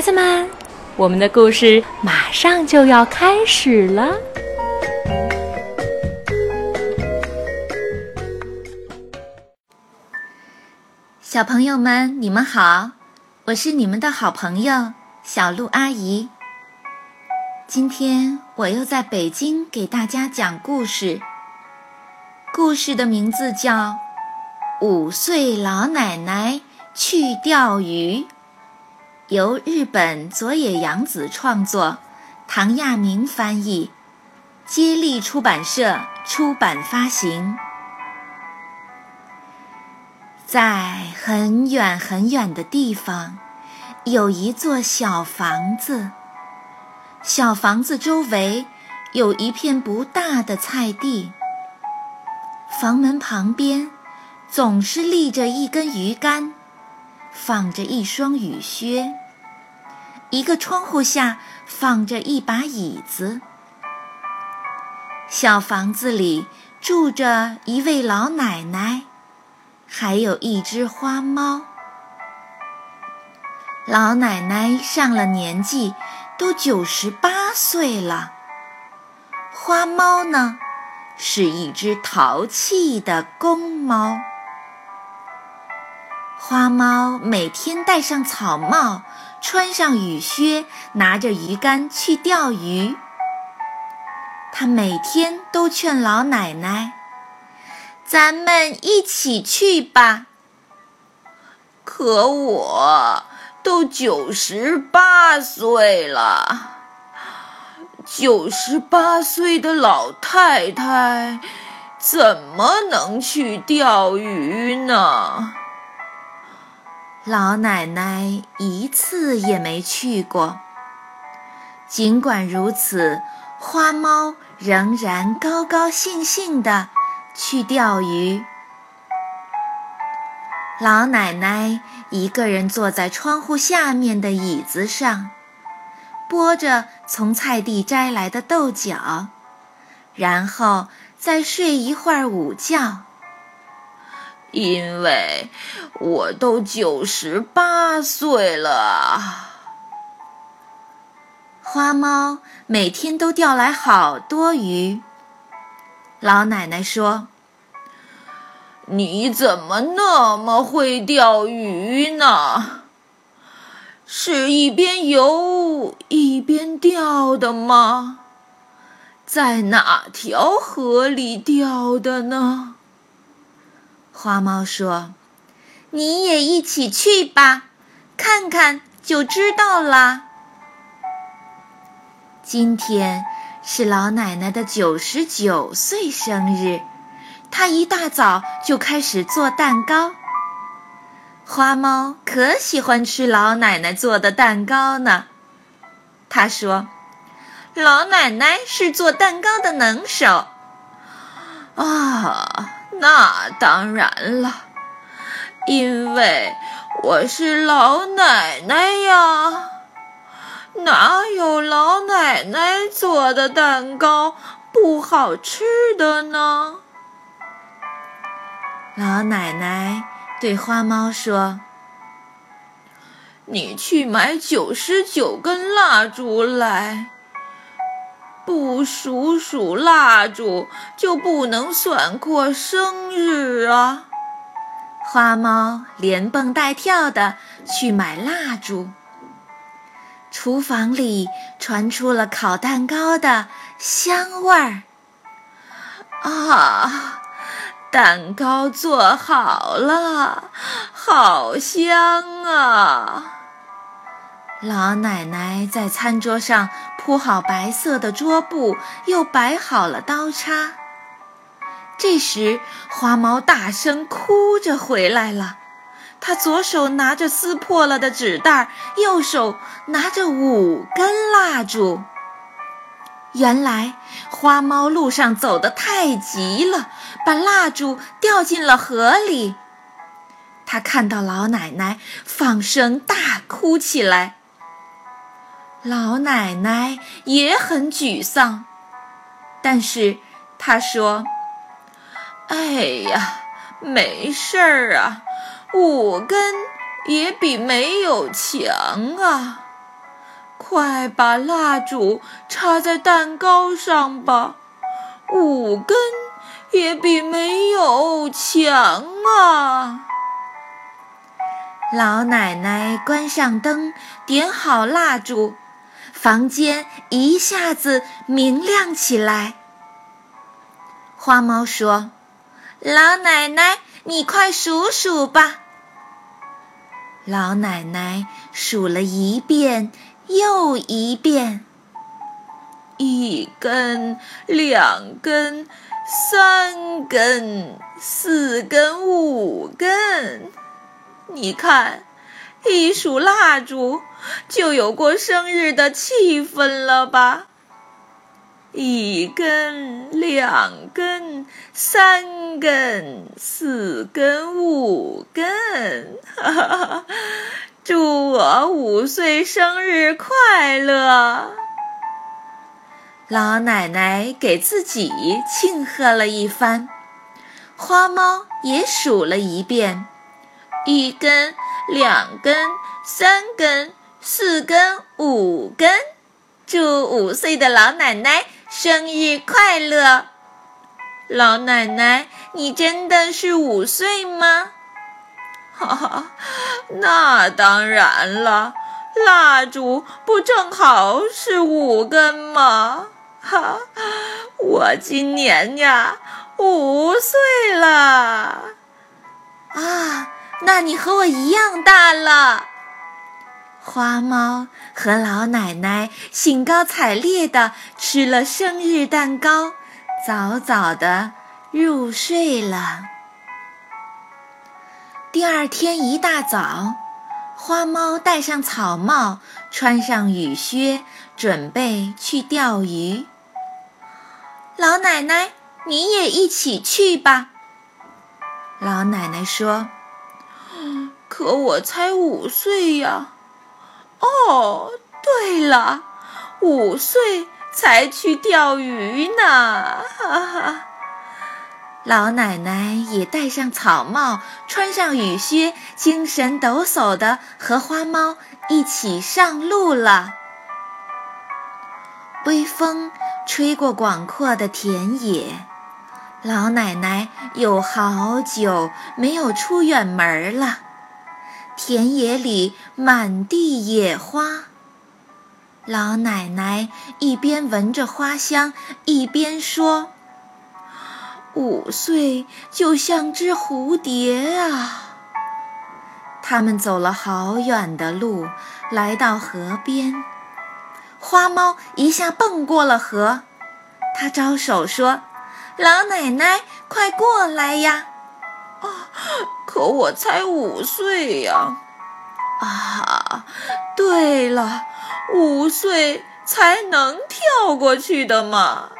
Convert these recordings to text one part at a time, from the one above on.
孩子们，我们的故事马上就要开始了。小朋友们，你们好，我是你们的好朋友小鹿阿姨。今天我又在北京给大家讲故事，故事的名字叫《五岁老奶奶去钓鱼》。由日本佐野洋子创作，唐亚明翻译，接力出版社出版发行。在很远很远的地方，有一座小房子。小房子周围有一片不大的菜地。房门旁边总是立着一根鱼竿。放着一双雨靴，一个窗户下放着一把椅子。小房子里住着一位老奶奶，还有一只花猫。老奶奶上了年纪，都九十八岁了。花猫呢，是一只淘气的公猫。花猫每天戴上草帽，穿上雨靴，拿着鱼竿去钓鱼。他每天都劝老奶奶：“咱们一起去吧。”可我都九十八岁了，九十八岁的老太太怎么能去钓鱼呢？老奶奶一次也没去过。尽管如此，花猫仍然高高兴兴地去钓鱼。老奶奶一个人坐在窗户下面的椅子上，剥着从菜地摘来的豆角，然后再睡一会儿午觉。因为我都九十八岁了。花猫每天都钓来好多鱼。老奶奶说：“你怎么那么会钓鱼呢？是一边游一边钓的吗？在哪条河里钓的呢？”花猫说：“你也一起去吧，看看就知道了。”今天是老奶奶的九十九岁生日，她一大早就开始做蛋糕。花猫可喜欢吃老奶奶做的蛋糕呢。他说：“老奶奶是做蛋糕的能手。”啊。那当然了，因为我是老奶奶呀，哪有老奶奶做的蛋糕不好吃的呢？老奶奶对花猫说：“你去买九十九根蜡烛来。”不数数蜡烛，就不能算过生日啊！花猫连蹦带跳的去买蜡烛。厨房里传出了烤蛋糕的香味儿。啊，蛋糕做好了，好香啊！老奶奶在餐桌上铺好白色的桌布，又摆好了刀叉。这时，花猫大声哭着回来了。它左手拿着撕破了的纸袋，右手拿着五根蜡烛。原来，花猫路上走得太急了，把蜡烛掉进了河里。它看到老奶奶，放声大哭起来。老奶奶也很沮丧，但是她说：“哎呀，没事儿啊，五根也比没有强啊。快把蜡烛插在蛋糕上吧，五根也比没有强啊！老奶奶关上灯，点好蜡烛，房间一下子明亮起来。花猫说：“老奶奶，你快数数吧。”老奶奶数了一遍又一遍，一根、两根、三根、四根、五根。你看，一数蜡烛，就有过生日的气氛了吧？一根、两根、三根、四根、五根，哈哈！祝我五岁生日快乐！老奶奶给自己庆贺了一番，花猫也数了一遍。一根，两根，三根，四根，五根，祝五岁的老奶奶生日快乐！老奶奶，你真的是五岁吗？哈哈，那当然了，蜡烛不正好是五根吗？哈，我今年呀五岁了。啊！那你和我一样大了。花猫和老奶奶兴高采烈地吃了生日蛋糕，早早地入睡了。第二天一大早，花猫戴上草帽，穿上雨靴，准备去钓鱼。老奶奶，你也一起去吧。老奶奶说。可我才五岁呀！哦，对了，五岁才去钓鱼呢！哈哈。老奶奶也戴上草帽，穿上雨靴，精神抖擞的和花猫一起上路了。微风吹过广阔的田野，老奶奶有好久没有出远门了。田野里满地野花，老奶奶一边闻着花香，一边说：“五岁就像只蝴蝶啊！”他们走了好远的路，来到河边，花猫一下蹦过了河，它招手说：“老奶奶，快过来呀！”啊！可我才五岁呀！啊，对了，五岁才能跳过去的嘛。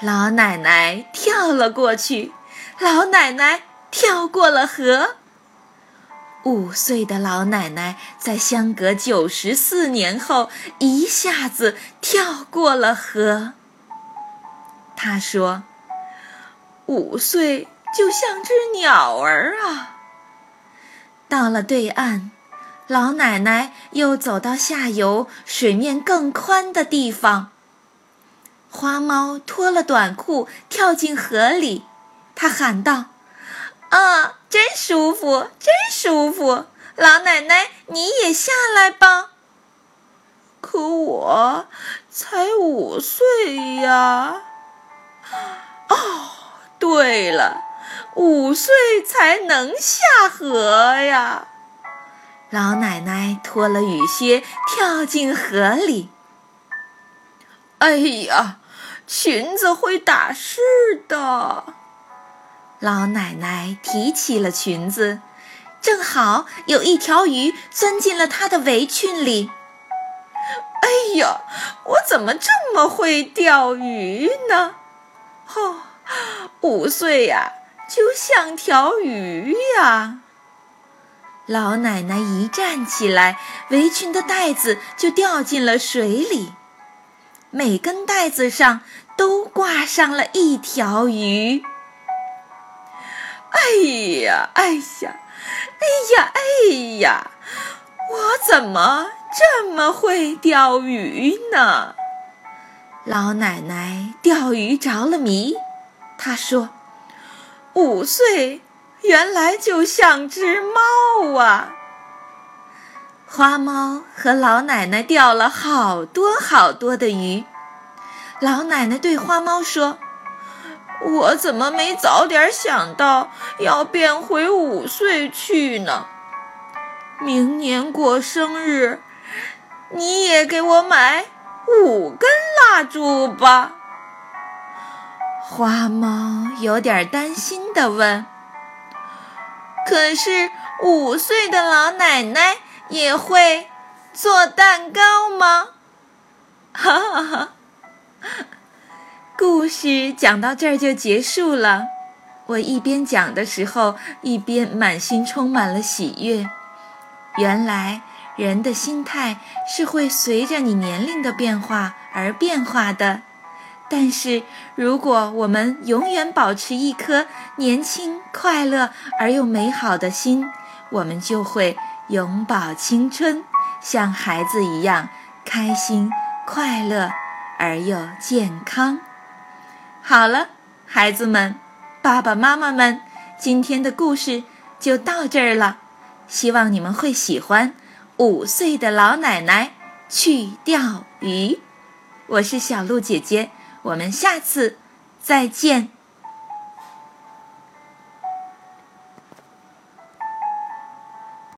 老奶奶跳了过去，老奶奶跳过了河。五岁的老奶奶在相隔九十四年后一下子跳过了河。她说：“五岁。”就像只鸟儿啊！到了对岸，老奶奶又走到下游水面更宽的地方。花猫脱了短裤跳进河里，它喊道：“啊，真舒服，真舒服！老奶奶，你也下来吧。”可我才五岁呀！哦，对了。五岁才能下河呀！老奶奶脱了雨靴，跳进河里。哎呀，裙子会打湿的。老奶奶提起了裙子，正好有一条鱼钻进了她的围裙里。哎呀，我怎么这么会钓鱼呢？哦，五岁呀！就像条鱼呀！老奶奶一站起来，围裙的带子就掉进了水里，每根带子上都挂上了一条鱼。哎呀，哎呀，哎呀，哎呀！我怎么这么会钓鱼呢？老奶奶钓鱼着了迷，她说：“五岁原来就像只猫啊！”花猫和老奶奶钓了好多好多的鱼。老奶奶对花猫说：“我怎么没早点想到要变回五岁去呢？明年过生日，你也给我买五根蜡烛吧。”花猫有点担心地问：“可是五岁的老奶奶？”也会做蛋糕吗？哈哈哈！故事讲到这儿就结束了。我一边讲的时候，一边满心充满了喜悦。原来人的心态是会随着你年龄的变化而变化的。但是如果我们永远保持一颗年轻、快乐而又美好的心，我们就会。永葆青春，像孩子一样开心、快乐而又健康。好了，孩子们，爸爸妈妈们，今天的故事就到这儿了。希望你们会喜欢。五岁的老奶奶去钓鱼，我是小鹿姐姐，我们下次再见。